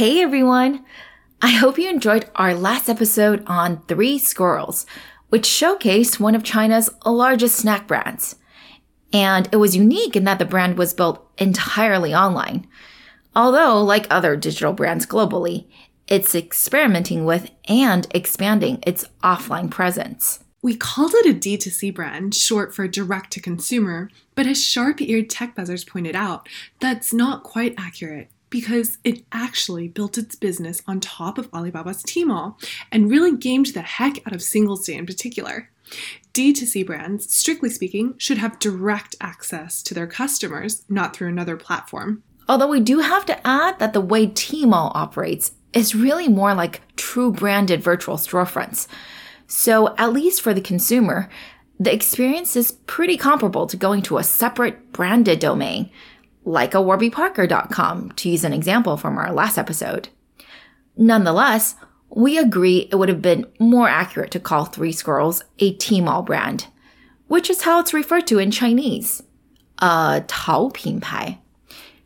Hey everyone! I hope you enjoyed our last episode on Three Squirrels, which showcased one of China's largest snack brands. And it was unique in that the brand was built entirely online. Although, like other digital brands globally, it's experimenting with and expanding its offline presence. We called it a D2C brand, short for direct to consumer, but as sharp eared tech buzzers pointed out, that's not quite accurate because it actually built its business on top of Alibaba's Tmall and really gamed the heck out of Singles Day in particular. D2C brands, strictly speaking, should have direct access to their customers, not through another platform. Although we do have to add that the way Tmall operates is really more like true branded virtual storefronts. So, at least for the consumer, the experience is pretty comparable to going to a separate branded domain, like a warbyparker.com, to use an example from our last episode. Nonetheless, we agree it would have been more accurate to call Three Squirrels a Tmall brand, which is how it's referred to in Chinese, a Tao.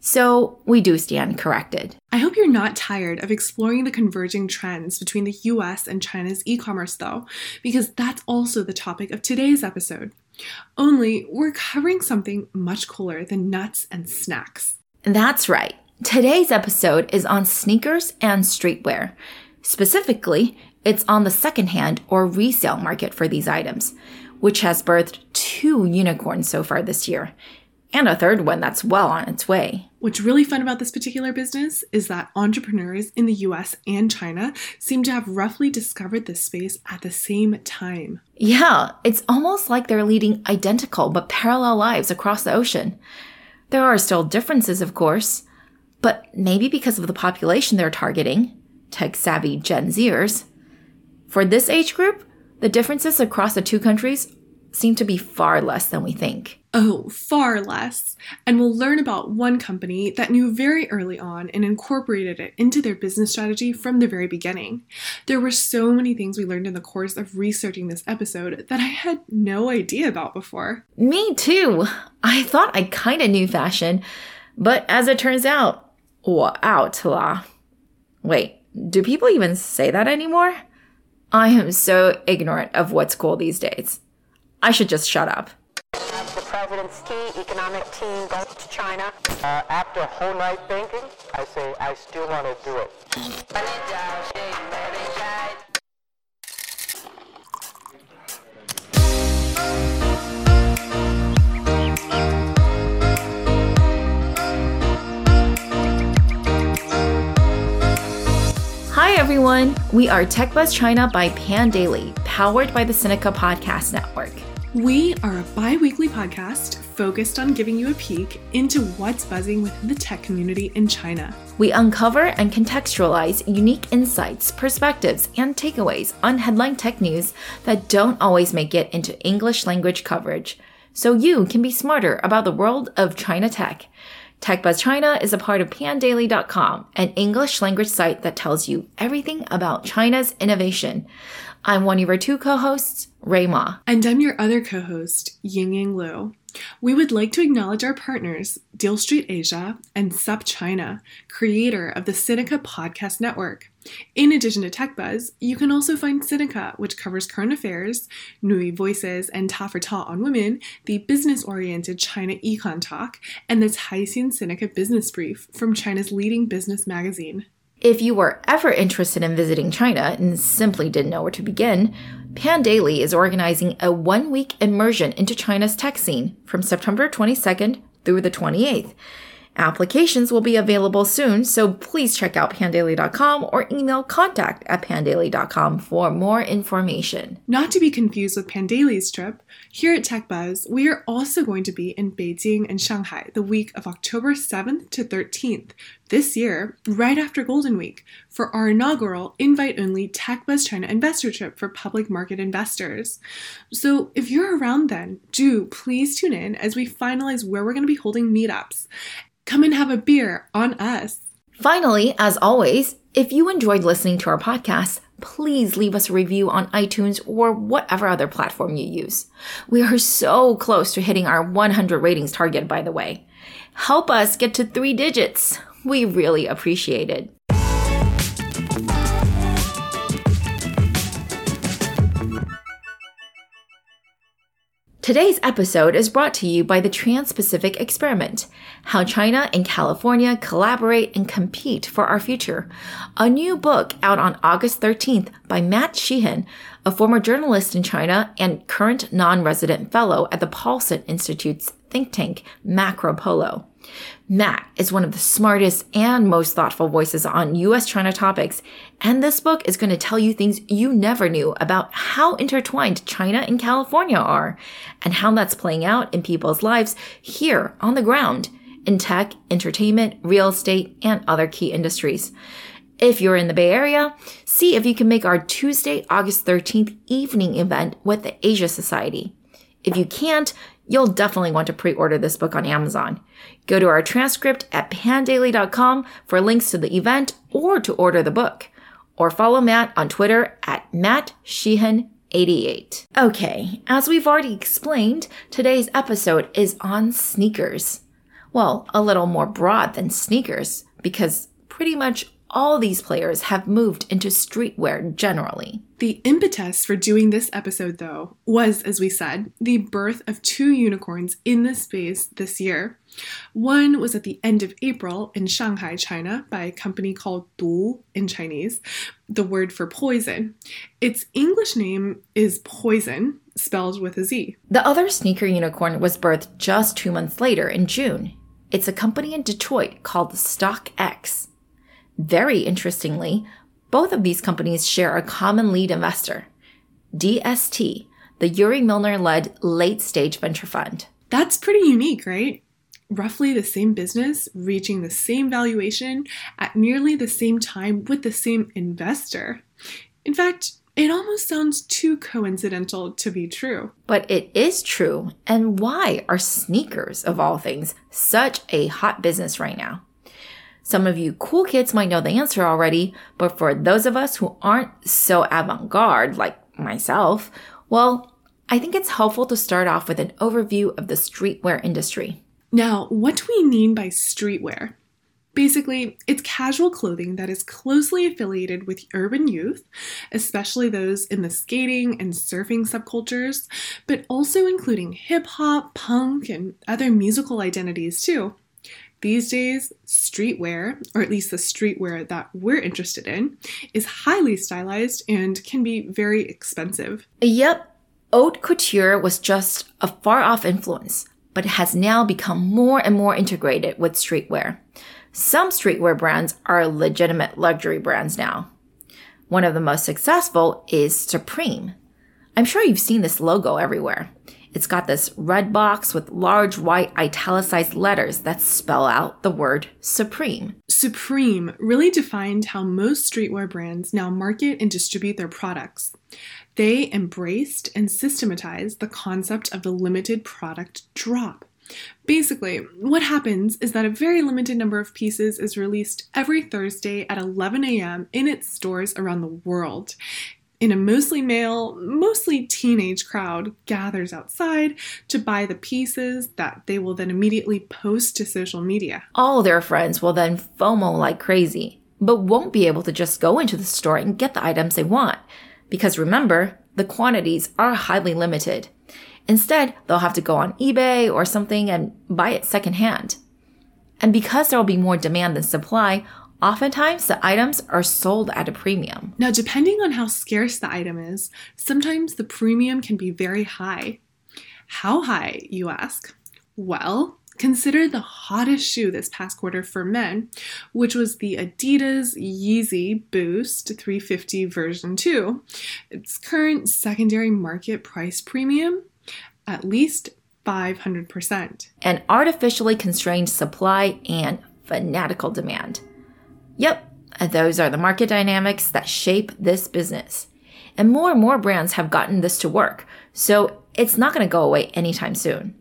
So we do stand corrected. I hope you're not tired of exploring the converging trends between the US and China's e commerce, though, because that's also the topic of today's episode. Only we're covering something much cooler than nuts and snacks. That's right. Today's episode is on sneakers and streetwear. Specifically, it's on the secondhand or resale market for these items, which has birthed two unicorns so far this year, and a third one that's well on its way. What's really fun about this particular business is that entrepreneurs in the US and China seem to have roughly discovered this space at the same time. Yeah, it's almost like they're leading identical but parallel lives across the ocean. There are still differences, of course, but maybe because of the population they're targeting, tech savvy Gen Zers. For this age group, the differences across the two countries seem to be far less than we think. Oh, far less. And we'll learn about one company that knew very early on and incorporated it into their business strategy from the very beginning. There were so many things we learned in the course of researching this episode that I had no idea about before. Me too. I thought I kind of knew fashion, but as it turns out, 我 out la. Wait, do people even say that anymore? I am so ignorant of what's cool these days. I should just shut up. The president's key economic team goes to China. Uh, after a whole night thinking, I say I still want to do it. Hi everyone, we are TechBuzz China by Pandaily, powered by the Sinica Podcast Network. We are a bi weekly podcast focused on giving you a peek into what's buzzing within the tech community in China. We uncover and contextualize unique insights, perspectives, and takeaways on headline tech news that don't always make it into English language coverage, so you can be smarter about the world of China tech. Tech TechBuzz China is a part of pandaily.com, an English language site that tells you everything about China's innovation. I'm one of your two co-hosts, Ray Ma. And I'm your other co host, Ying Ying Lu. We would like to acknowledge our partners, Deal Street Asia and SupChina, creator of the Sinica Podcast Network. In addition to TechBuzz, you can also find Sinica, which covers current affairs, NüVoices, and Ta for Ta on Women, the business-oriented China Econ Talk, and the Caixin Sinica Business Brief from China's leading business magazine. If you were ever interested in visiting China and simply didn't know where to begin, Pandaily is organizing a one week immersion into China's tech scene from September 22nd through the 28th. Applications will be available soon, so please check out pandaily.com or email contact at pandaily.com for more information. Not to be confused with Pandaily's trip, here at TechBuzz, we are also going to be in Beijing and Shanghai the week of October 7th to 13th this year, right after Golden Week, for our inaugural invite only TechBuzz China investor trip for public market investors. So if you're around then, do please tune in as we finalize where we're going to be holding meetups. Come and have a beer on us. Finally, as always, if you enjoyed listening to our podcast, please leave us a review on iTunes or whatever other platform you use. We are so close to hitting our 100 ratings target, by the way. Help us get to three digits. We really appreciate it. Today's episode is brought to you by the Trans Pacific Experiment How China and California Collaborate and Compete for Our Future. A new book out on August 13th by Matt Sheehan, a former journalist in China and current non resident fellow at the Paulson Institute's think tank, Macropolo. Matt is one of the smartest and most thoughtful voices on US China topics, and this book is going to tell you things you never knew about how intertwined China and California are, and how that's playing out in people's lives here on the ground in tech, entertainment, real estate, and other key industries. If you're in the Bay Area, see if you can make our Tuesday, August 13th evening event with the Asia Society. If you can't, you'll definitely want to pre-order this book on Amazon. Go to our transcript at pandaily.com for links to the event or to order the book. Or follow Matt on Twitter at Matt Sheehan 88. Okay, as we've already explained, today's episode is on sneakers. Well, a little more broad than sneakers, because pretty much all these players have moved into streetwear generally. The impetus for doing this episode, though, was, as we said, the birth of two unicorns in this space this year. One was at the end of April in Shanghai, China, by a company called Du in Chinese, the word for poison. Its English name is Poison, spelled with a Z. The other sneaker unicorn was birthed just two months later in June. It's a company in Detroit called StockX. Very interestingly, both of these companies share a common lead investor, DST, the Yuri Milner led late stage venture fund. That's pretty unique, right? Roughly the same business, reaching the same valuation at nearly the same time with the same investor. In fact, it almost sounds too coincidental to be true. But it is true. And why are sneakers, of all things, such a hot business right now? Some of you cool kids might know the answer already, but for those of us who aren't so avant garde, like myself, well, I think it's helpful to start off with an overview of the streetwear industry. Now, what do we mean by streetwear? Basically, it's casual clothing that is closely affiliated with urban youth, especially those in the skating and surfing subcultures, but also including hip hop, punk, and other musical identities too. These days, streetwear, or at least the streetwear that we're interested in, is highly stylized and can be very expensive. Yep, haute couture was just a far off influence, but has now become more and more integrated with streetwear. Some streetwear brands are legitimate luxury brands now. One of the most successful is Supreme. I'm sure you've seen this logo everywhere. It's got this red box with large white italicized letters that spell out the word Supreme. Supreme really defined how most streetwear brands now market and distribute their products. They embraced and systematized the concept of the limited product drop. Basically, what happens is that a very limited number of pieces is released every Thursday at 11 a.m. in its stores around the world in a mostly male, mostly teenage crowd gathers outside to buy the pieces that they will then immediately post to social media. All their friends will then FOMO like crazy, but won't be able to just go into the store and get the items they want. Because remember, the quantities are highly limited. Instead, they'll have to go on eBay or something and buy it secondhand. And because there will be more demand than supply, Oftentimes, the items are sold at a premium. Now, depending on how scarce the item is, sometimes the premium can be very high. How high, you ask? Well, consider the hottest shoe this past quarter for men, which was the Adidas Yeezy Boost 350 version 2. Its current secondary market price premium, at least 500%. An artificially constrained supply and fanatical demand. Yep, those are the market dynamics that shape this business. And more and more brands have gotten this to work, so it's not going to go away anytime soon.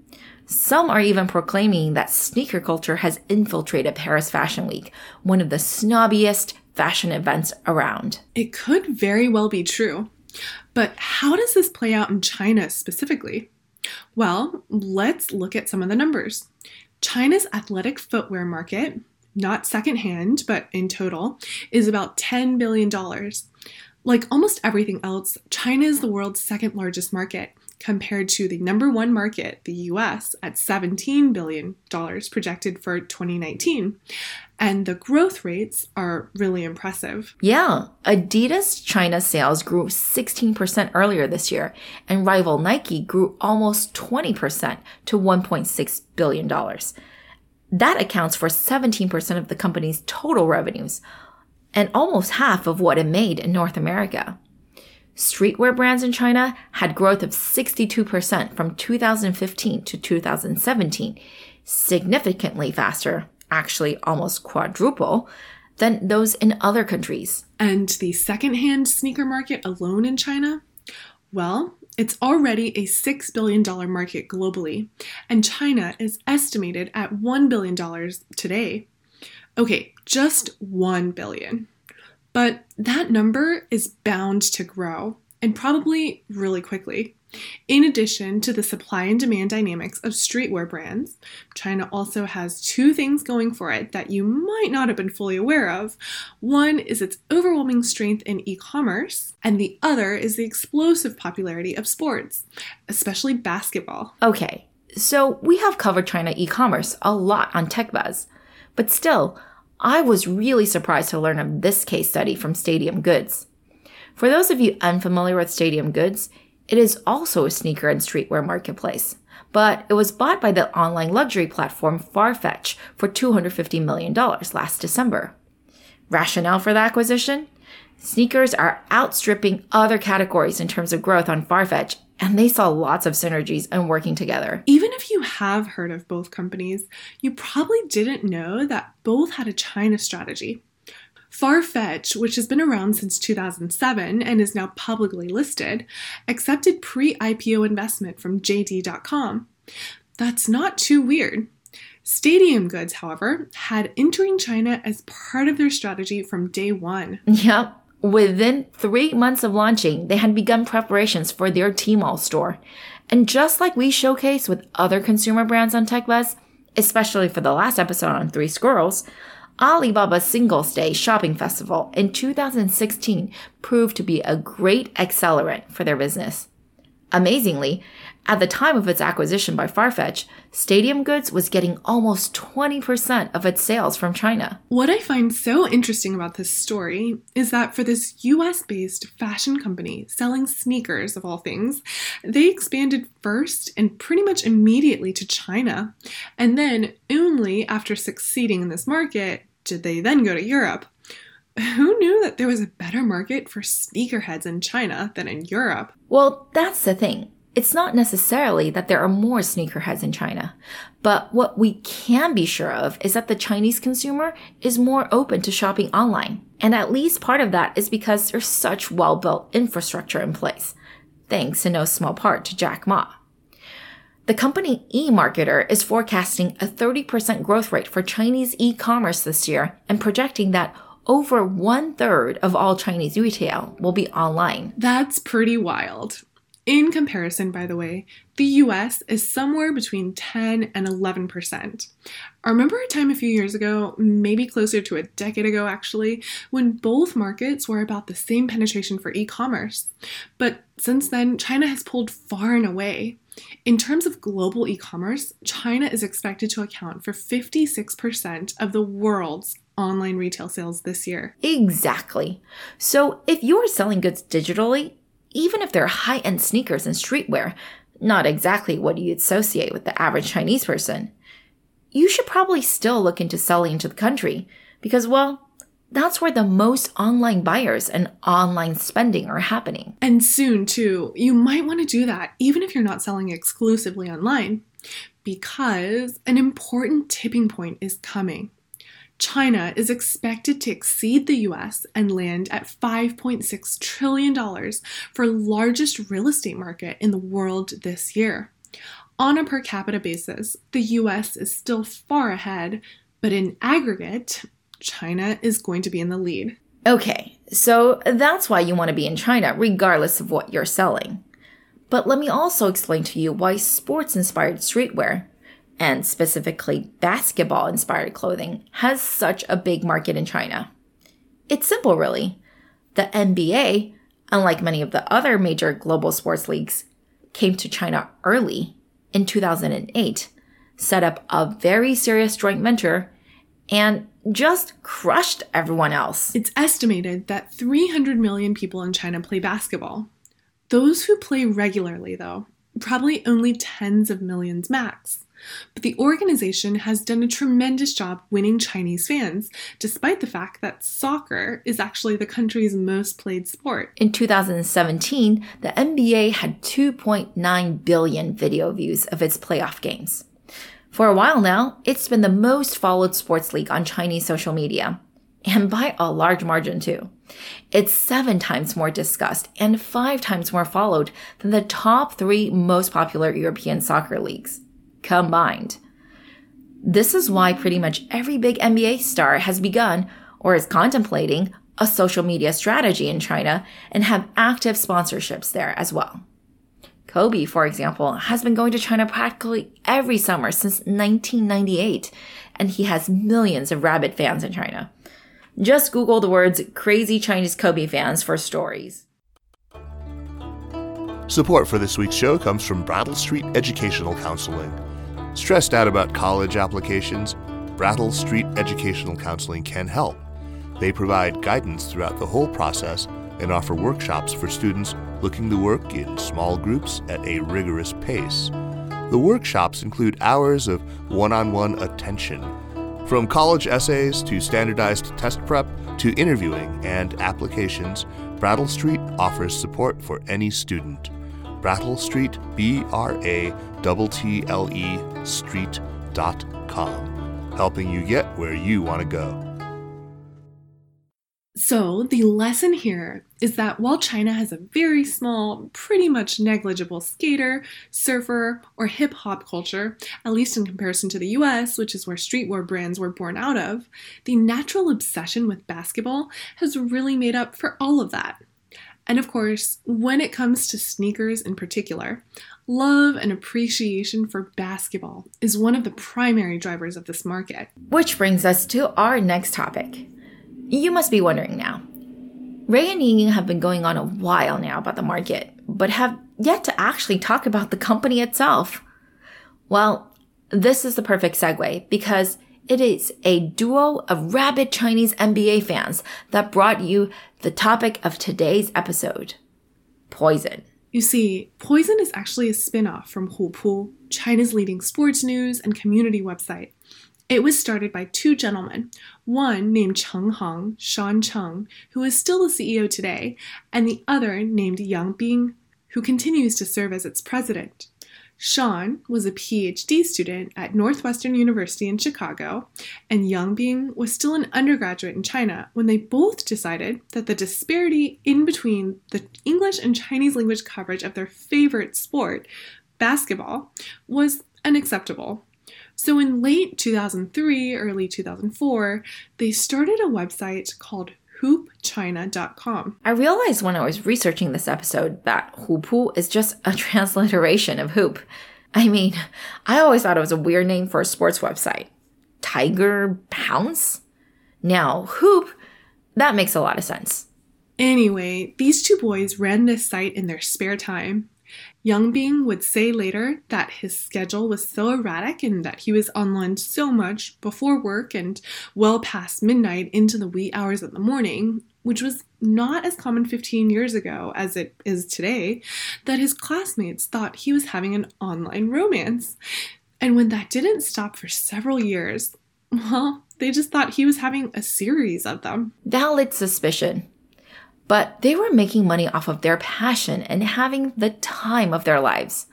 Some are even proclaiming that sneaker culture has infiltrated Paris Fashion Week, one of the snobbiest fashion events around. It could very well be true. But how does this play out in China specifically? Well, let's look at some of the numbers. China's athletic footwear market, not secondhand, but in total, is about $10 billion. Like almost everything else, China is the world's second largest market, compared to the number one market, the US, at $17 billion projected for 2019. And the growth rates are really impressive. Yeah, Adidas China sales grew 16% earlier this year, and rival Nike grew almost 20% to $1.6 billion. That accounts for 17% of the company's total revenues, and almost half of what it made in North America. Streetwear brands in China had growth of 62% from 2015 to 2017, significantly faster, actually almost quadruple, than those in other countries. And the secondhand sneaker market alone in China? Well, it's already a $6 billion market globally, and China is estimated at $1 billion today. Okay, just 1 billion. But that number is bound to grow, and probably really quickly. In addition to the supply and demand dynamics of streetwear brands, China also has two things going for it that you might not have been fully aware of. One is its overwhelming strength in e commerce, and the other is the explosive popularity of sports, especially basketball. Okay, so we have covered China e commerce a lot on TechBuzz, but still, I was really surprised to learn of this case study from Stadium Goods. For those of you unfamiliar with Stadium Goods, it is also a sneaker and streetwear marketplace, but it was bought by the online luxury platform Farfetch for $250 million last December. Rationale for the acquisition? Sneakers are outstripping other categories in terms of growth on Farfetch, and they saw lots of synergies in working together. Even if you have heard of both companies, you probably didn't know that both had a China strategy. Farfetch, which has been around since 2007 and is now publicly listed, accepted pre IPO investment from JD.com. That's not too weird. Stadium Goods, however, had entering China as part of their strategy from day one. Yep. Within three months of launching, they had begun preparations for their Tmall store. And just like we showcase with other consumer brands on TechBuzz, especially for the last episode on Three Squirrels, Alibaba's Singles Day shopping festival in 2016 proved to be a great accelerant for their business. Amazingly, at the time of its acquisition by Farfetch, Stadium Goods was getting almost 20% of its sales from China. What I find so interesting about this story is that for this US based fashion company selling sneakers, of all things, they expanded first and pretty much immediately to China. And then, only after succeeding in this market, did they then go to Europe. Who knew that there was a better market for sneakerheads in China than in Europe? Well, that's the thing. It's not necessarily that there are more sneakerheads in China, but what we can be sure of is that the Chinese consumer is more open to shopping online. And at least part of that is because there's such well built infrastructure in place, thanks in no small part to Jack Ma. The company eMarketer is forecasting a 30% growth rate for Chinese e commerce this year and projecting that over one third of all Chinese retail will be online. That's pretty wild. In comparison, by the way, the US is somewhere between 10 and 11%. I remember a time a few years ago, maybe closer to a decade ago actually, when both markets were about the same penetration for e commerce. But since then, China has pulled far and away. In terms of global e commerce, China is expected to account for 56% of the world's online retail sales this year. Exactly. So if you're selling goods digitally, even if they're high end sneakers and streetwear, not exactly what you associate with the average Chinese person, you should probably still look into selling into the country because, well, that's where the most online buyers and online spending are happening. And soon, too, you might want to do that even if you're not selling exclusively online, because an important tipping point is coming. China is expected to exceed the US and land at $5.6 trillion for largest real estate market in the world this year. On a per capita basis, the US is still far ahead, but in aggregate, China is going to be in the lead. Okay, so that's why you want to be in China, regardless of what you're selling. But let me also explain to you why sports inspired streetwear, and specifically basketball inspired clothing, has such a big market in China. It's simple, really. The NBA, unlike many of the other major global sports leagues, came to China early in 2008, set up a very serious joint venture, and just crushed everyone else. It's estimated that 300 million people in China play basketball. Those who play regularly, though, probably only tens of millions max. But the organization has done a tremendous job winning Chinese fans, despite the fact that soccer is actually the country's most played sport. In 2017, the NBA had 2.9 billion video views of its playoff games. For a while now, it's been the most followed sports league on Chinese social media, and by a large margin too. It's seven times more discussed and five times more followed than the top three most popular European soccer leagues combined. This is why pretty much every big NBA star has begun or is contemplating a social media strategy in China and have active sponsorships there as well. Kobe, for example, has been going to China practically every summer since 1998, and he has millions of rabid fans in China. Just Google the words crazy Chinese Kobe fans for stories. Support for this week's show comes from Brattle Street Educational Counseling. Stressed out about college applications? Brattle Street Educational Counseling can help. They provide guidance throughout the whole process and offer workshops for students looking to work in small groups at a rigorous pace. The workshops include hours of one on one attention. From college essays to standardized test prep to interviewing and applications, Brattle Street offers support for any student. Brattle Street, B R A T T L E Street.com, helping you get where you want to go. So, the lesson here is that while China has a very small, pretty much negligible skater, surfer, or hip hop culture, at least in comparison to the US, which is where streetwear brands were born out of, the natural obsession with basketball has really made up for all of that. And of course, when it comes to sneakers in particular, love and appreciation for basketball is one of the primary drivers of this market. Which brings us to our next topic. You must be wondering now. Ray and Ying have been going on a while now about the market, but have yet to actually talk about the company itself. Well, this is the perfect segue because it is a duo of rabid Chinese NBA fans that brought you the topic of today's episode poison. You see, Poison is actually a spin off from Hupu, China's leading sports news and community website. It was started by two gentlemen, one named Cheng Hong, Sean Cheng, who is still the CEO today, and the other named Yang Bing, who continues to serve as its president. Sean was a PhD student at Northwestern University in Chicago, and Yang Bing was still an undergraduate in China when they both decided that the disparity in between the English and Chinese language coverage of their favorite sport, basketball, was unacceptable. So in late 2003, early 2004, they started a website called hoopchina.com. I realized when I was researching this episode that Hupu is just a transliteration of hoop. I mean, I always thought it was a weird name for a sports website. Tiger Pounce? Now, hoop, that makes a lot of sense. Anyway, these two boys ran this site in their spare time. Yang Bing would say later that his schedule was so erratic and that he was online so much before work and well past midnight into the wee hours of the morning, which was not as common 15 years ago as it is today, that his classmates thought he was having an online romance. And when that didn't stop for several years, well, they just thought he was having a series of them. Valid suspicion but they were making money off of their passion and having the time of their lives.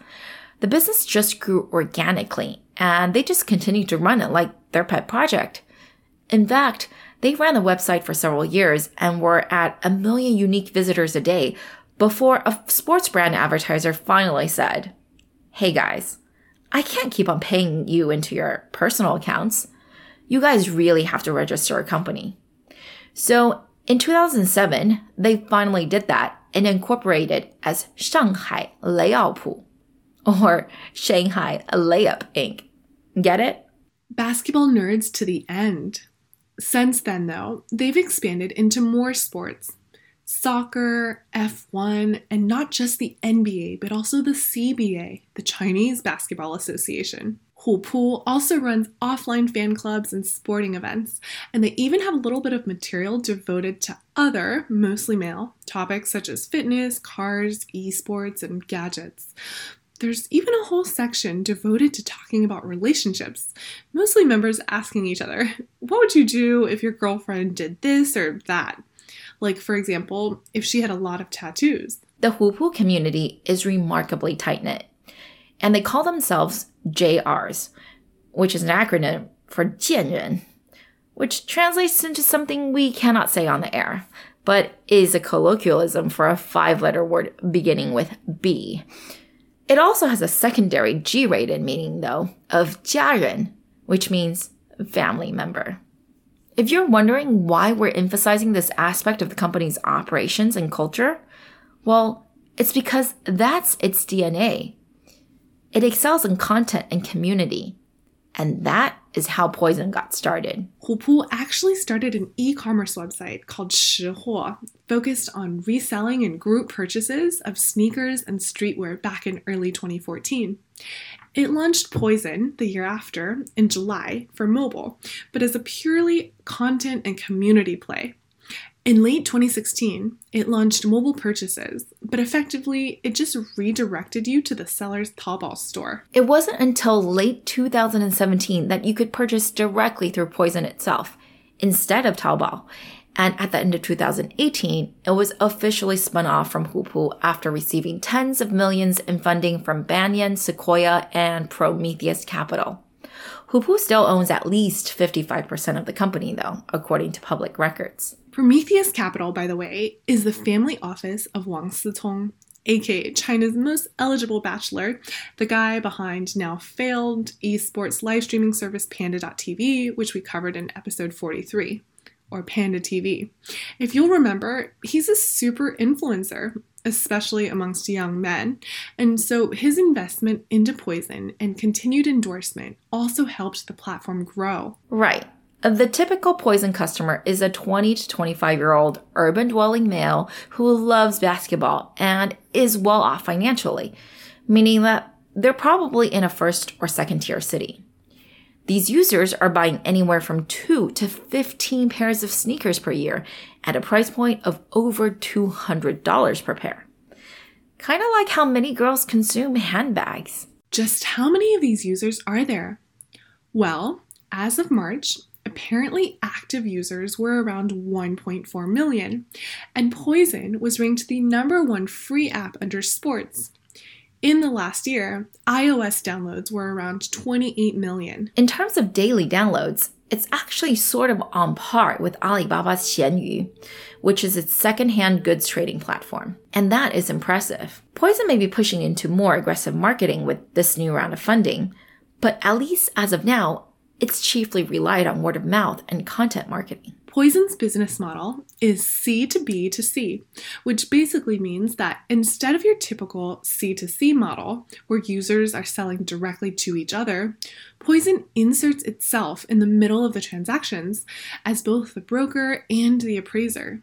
The business just grew organically and they just continued to run it like their pet project. In fact, they ran the website for several years and were at a million unique visitors a day before a sports brand advertiser finally said, Hey guys, I can't keep on paying you into your personal accounts. You guys really have to register a company. So in 2007, they finally did that and incorporated as Shanghai Layout or Shanghai Layup Inc. Get it? Basketball nerds to the end. Since then, though, they've expanded into more sports. soccer, F1, and not just the NBA, but also the CBA, the Chinese Basketball Association. Hupu also runs offline fan clubs and sporting events, and they even have a little bit of material devoted to other, mostly male, topics such as fitness, cars, esports, and gadgets. There's even a whole section devoted to talking about relationships, mostly members asking each other, What would you do if your girlfriend did this or that? Like, for example, if she had a lot of tattoos. The Hupu community is remarkably tight knit, and they call themselves JRs, which is an acronym for 贱人, which translates into something we cannot say on the air, but is a colloquialism for a five letter word beginning with B. It also has a secondary G rated meaning, though, of 家人, which means family member. If you're wondering why we're emphasizing this aspect of the company's operations and culture, well, it's because that's its DNA. it excels in content and community. And that is how Poison got started. Hupu actually started an e commerce website called Shihuo, focused on reselling and group purchases of sneakers and streetwear back in early 2014. It launched Poison the year after, in July, for mobile, but as a purely content and community play. In late 2016, it launched mobile purchases, but effectively, it just redirected you to the seller's Taobao store. It wasn't until late 2017 that you could purchase directly through Poison itself, instead of Taobao. And at the end of 2018, it was officially spun off from Hupu after receiving tens of millions in funding from Banyan, Sequoia, and Prometheus Capital. Hupu still owns at least 55% of the company, though, according to public records. Prometheus Capital, by the way, is the family office of Wang Sitong, aka China's most eligible bachelor, the guy behind now failed esports live streaming service Panda.tv, which we covered in episode 43, or Panda TV. If you'll remember, he's a super influencer, especially amongst young men, and so his investment into Poison and continued endorsement also helped the platform grow. Right. The typical poison customer is a 20 to 25 year old urban dwelling male who loves basketball and is well off financially, meaning that they're probably in a first or second tier city. These users are buying anywhere from 2 to 15 pairs of sneakers per year at a price point of over $200 per pair. Kind of like how many girls consume handbags. Just how many of these users are there? Well, as of March, apparently active users were around 1.4 million, and Poison was ranked the number one free app under sports. In the last year, iOS downloads were around 28 million. In terms of daily downloads, it's actually sort of on par with Alibaba's Xianyu, which is its second-hand goods trading platform. And that is impressive. Poison may be pushing into more aggressive marketing with this new round of funding, but at least as of now, it's chiefly relied on word of mouth and content marketing. Poison's business model is C to B to C, which basically means that instead of your typical C to C model, where users are selling directly to each other, Poison inserts itself in the middle of the transactions as both the broker and the appraiser.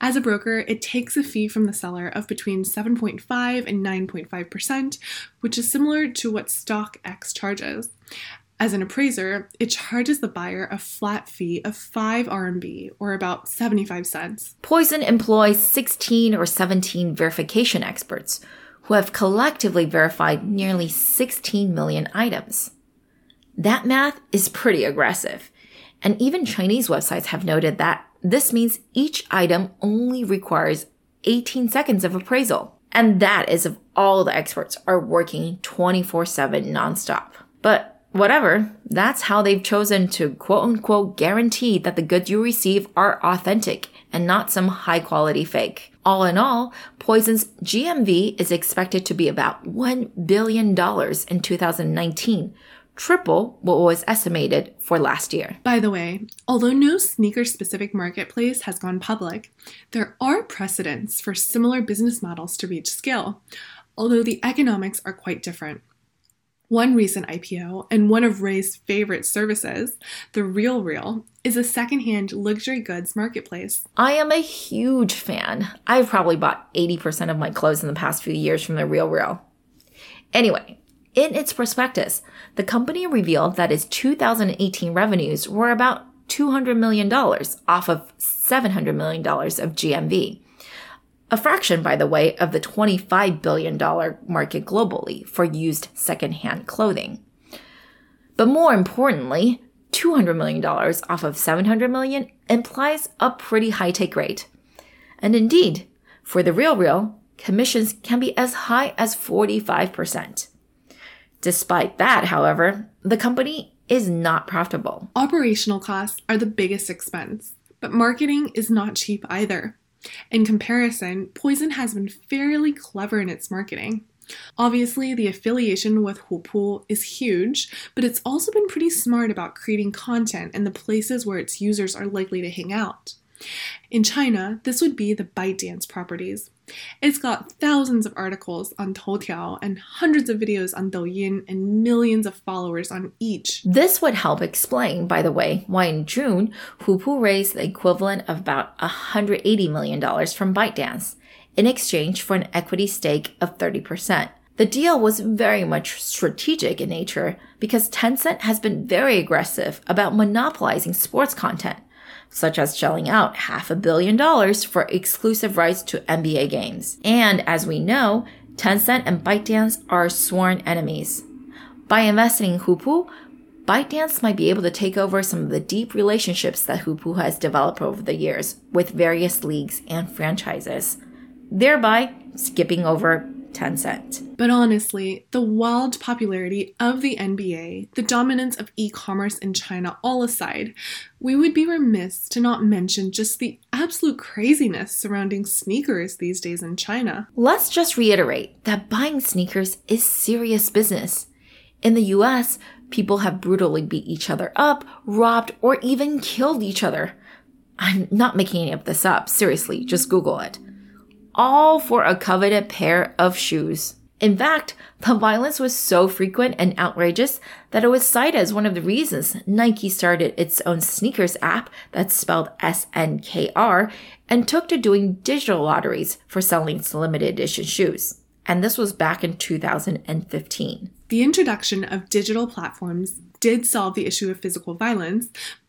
As a broker, it takes a fee from the seller of between 7.5 and 9.5%, which is similar to what StockX charges. As an appraiser, it charges the buyer a flat fee of 5 RMB or about 75 cents. Poison employs 16 or 17 verification experts who have collectively verified nearly 16 million items. That math is pretty aggressive, and even Chinese websites have noted that this means each item only requires 18 seconds of appraisal. And that is if all the experts are working 24 7 nonstop. But whatever, that's how they've chosen to quote unquote guarantee that the goods you receive are authentic and not some high quality fake. All in all, Poison's GMV is expected to be about $1 billion in 2019, triple what was estimated for last year. By the way, although no sneaker specific marketplace has gone public, there are precedents for similar business models to reach scale, although the economics are quite different. One recent IPO and one of Ray's favorite services, The Real Real, is a secondhand luxury goods marketplace. I am a huge fan. I've probably bought 80% of my clothes in the past few years from The Real Real. Anyway, in its prospectus, the company revealed that its 2018 revenues were about $200 million off of $700 million of GMV. A fraction, by the way, of the $25 billion market globally for used secondhand clothing. But more importantly, $200 million off of 700 million implies a pretty high take rate. And indeed, for the real real, commissions can be as high as 45%. Despite that, however, the company is not profitable. Operational costs are the biggest expense, but marketing is not cheap either. In comparison, Poison has been fairly clever in its marketing. Obviously, the affiliation with Hupu is huge, but it's also been pretty smart about creating content in the places where its users are likely to hang out. In China, this would be the ByteDance properties. It's got thousands of articles on Toutiao and hundreds of videos on Douyin and millions of followers on each. This would help explain, by the way, why in June, Hupu raised the equivalent of about $180 million from ByteDance in exchange for an equity stake of 30%. The deal was very much strategic in nature because Tencent has been very aggressive about monopolizing sports content, such as shelling out half a billion dollars for exclusive rights to NBA games. And as we know, Tencent and ByteDance are sworn enemies. By investing in Hupu, ByteDance might be able to take over some of the deep relationships that Hupu has developed over the years with various leagues and franchises, thereby skipping over Tencent. But honestly, the wild popularity of the NBA, the dominance of e commerce in China all aside, we would be remiss to not mention just the absolute craziness surrounding sneakers these days in China. Let's just reiterate that buying sneakers is serious business. In the US, people have brutally beat each other up, robbed, or even killed each other. I'm not making any of this up. Seriously, just Google it all for a coveted pair of shoes. In fact, the violence was so frequent and outrageous that it was cited as one of the reasons Nike started its own sneakers app that's spelled SNKR and took to doing digital lotteries for selling its limited edition shoes. And this was back in 2015. The introduction of digital platforms did solve the issue of physical violence,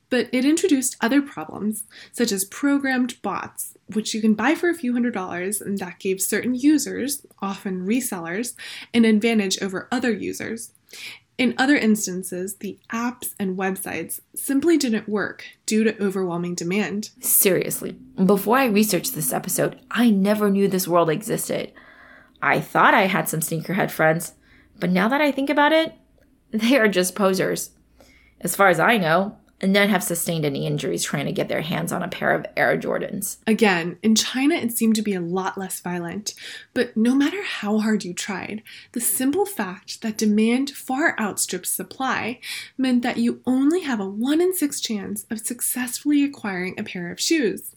but it introduced other problems, such as programmed bots, which you can buy for a few hundred dollars, and that gave certain users, often resellers, an advantage over other users. In other instances, the apps and websites simply didn't work due to overwhelming demand. Seriously, before I researched this episode, I never knew this world existed. I thought I had some sneakerhead friends, but now that I think about it, they are just posers. As far as I know, none have sustained any injuries trying to get their hands on a pair of Air Jordans. Again, in China, it seemed to be a lot less violent. But no matter how hard you tried, the simple fact that demand far outstrips supply meant that you only have a 1 in 6 chance of successfully acquiring a pair of shoes.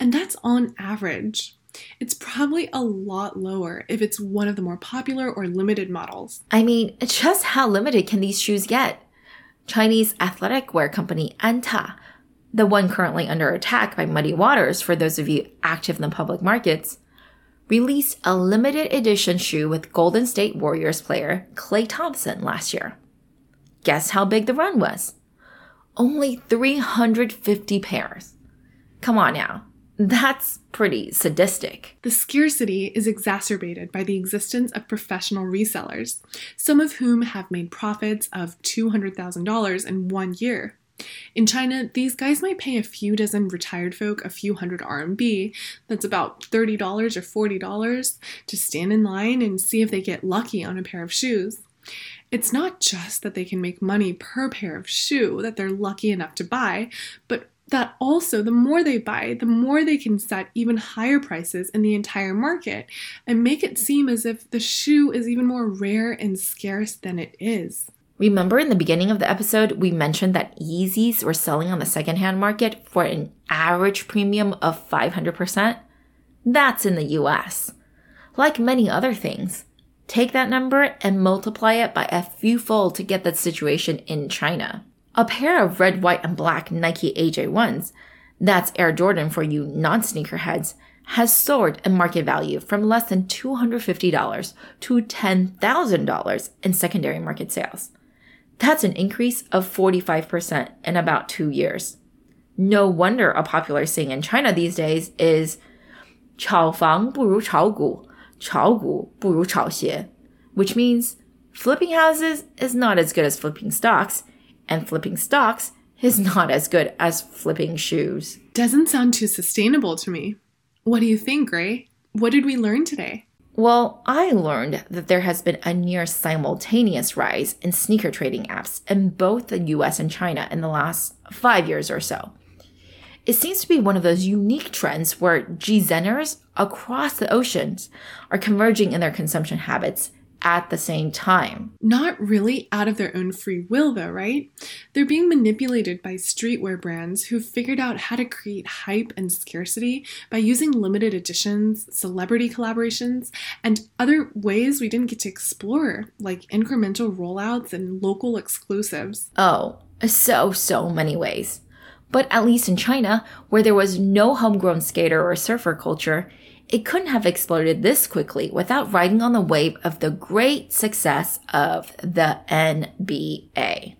And that's on average. It's probably a lot lower if it's one of the more popular or limited models. I mean, just how limited can these shoes get? Chinese athletic wear company Anta, the one currently under attack by Muddy Waters for those of you active in the public markets, released a limited edition shoe with Golden State Warriors player Klay Thompson last year. Guess how big the run was? Only 350 pairs. Come on now. That's pretty sadistic. The scarcity is exacerbated by the existence of professional resellers, some of whom have made profits of $200,000 in one year. In China, these guys might pay a few dozen retired folk a few hundred RMB, that's about $30 or $40, to stand in line and see if they get lucky on a pair of shoes. It's not just that they can make money per pair of shoe that they're lucky enough to buy, but that also the more they buy, the more they can set even higher prices in the entire market and make it seem as if the shoe is even more rare and scarce than it is. Remember in the beginning of the episode, we mentioned that Yeezys were selling on the secondhand market for an average premium of 500%? That's in the US. Like many other things, Take that number and multiply it by a few fold to get that situation in China A pair of red, white, and black Nike AJ1s, that's Air Jordan for you non sneakerheads, has soared in market value from less than $250 to $10,000 in secondary market sales. That's an increase of 45% in about two years. No wonder a popular saying in China these days is 炒房不如炒股,炒股不如炒鞋, which means flipping houses is not as good as flipping stocks, and flipping stocks is not as good as flipping shoes. Doesn't sound too sustainable to me. What do you think, Rui? What did we learn today? Well, I learned that there has been a near simultaneous rise in sneaker trading apps in both the US and China in the last five years or so. It seems to be one of those unique trends where G-Zenners across the oceans are converging in their consumption habits at the same time. Not really out of their own free will, though, right? They're being manipulated by streetwear brands who've figured out how to create hype and scarcity by using limited editions, celebrity collaborations, and other ways we didn't get to explore, like incremental rollouts and local exclusives. Oh, so, so many ways. But at least in China, where there was no homegrown skater or surfer culture, it couldn't have exploded this quickly without riding on the wave of the great success of the NBA.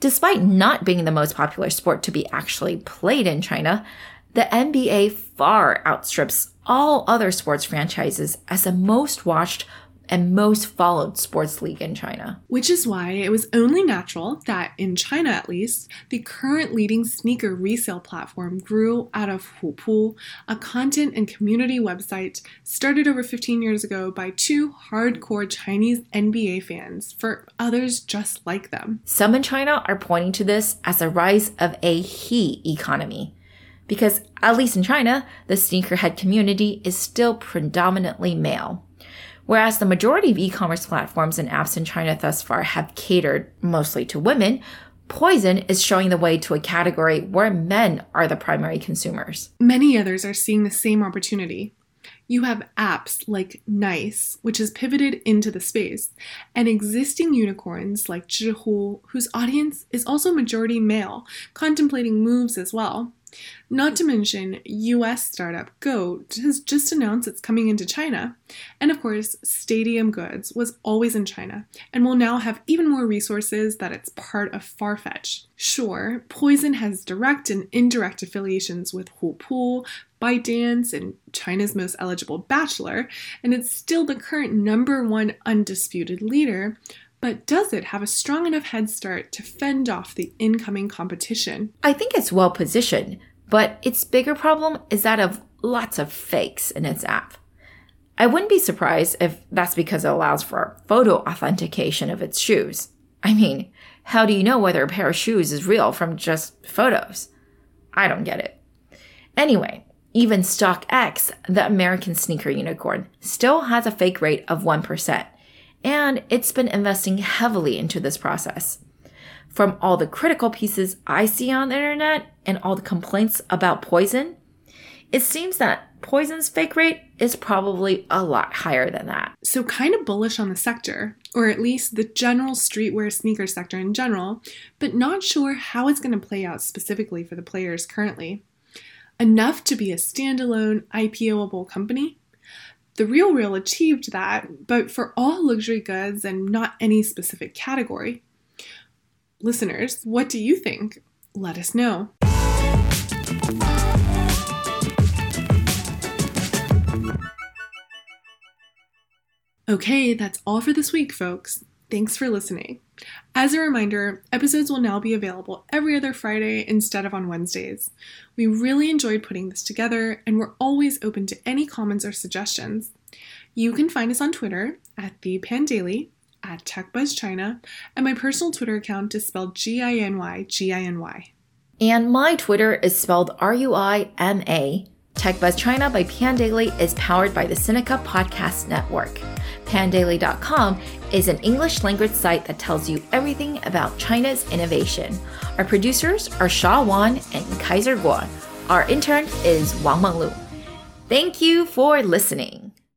Despite not being the most popular sport to be actually played in China, the NBA far outstrips all other sports franchises as the most watched and most followed sports league in China. Which is why it was only natural that, in China at least, the current leading sneaker resale platform grew out of Hupu, a content and community website started over 15 years ago by two hardcore Chinese NBA fans for others just like them. Some in China are pointing to this as a rise of a he economy. Because, at least in China, the sneakerhead community is still predominantly male. Whereas the majority of e commerce platforms and apps in China thus far have catered mostly to women, Poison is showing the way to a category where men are the primary consumers. Many others are seeing the same opportunity. You have apps like Nice, which has pivoted into the space, and existing unicorns like Zhihu, whose audience is also majority male, contemplating moves as well. Not to mention, US startup Goat has just announced it's coming into China. And of course, Stadium Goods was always in China and will now have even more resources that it's part of Farfetch. Sure, Poison has direct and indirect affiliations with Hupu, ByteDance, and China's most eligible bachelor, and it's still the current number one undisputed leader, but does it have a strong enough head start to fend off the incoming competition? I think it's well positioned, but its bigger problem is that of lots of fakes in its app. I wouldn't be surprised if that's because it allows for photo authentication of its shoes. I mean, how do you know whether a pair of shoes is real from just photos? I don't get it. Anyway, even StockX, the American sneaker unicorn, still has a fake rate of 1% and it's been investing heavily into this process. From all the critical pieces I see on the internet and all the complaints about poison, it seems that poison's fake rate is probably a lot higher than that. So, kind of bullish on the sector, or at least the general streetwear sneaker sector in general, but not sure how it's going to play out specifically for the players currently. Enough to be a standalone IPOable company, the Real Real achieved that, but for all luxury goods and not any specific category. Listeners, what do you think? Let us know. Okay, that's all for this week, folks. Thanks for listening. As a reminder, episodes will now be available every other Friday instead of on Wednesdays. We really enjoyed putting this together, and we're always open to any comments or suggestions. You can find us on Twitter at the Pandaily, at TechBuzzChina, and my personal Twitter account is spelled G I N Y G I N Y. And my Twitter is spelled R U I M A. TechBuzz China by Pandaily is powered by the Sinica Podcast Network. Pandaily.com is an English language site that tells you everything about China's innovation. Our producers are Sha Wan and Kaiser Kuo. Our intern is Wang Menglu. Thank you for listening.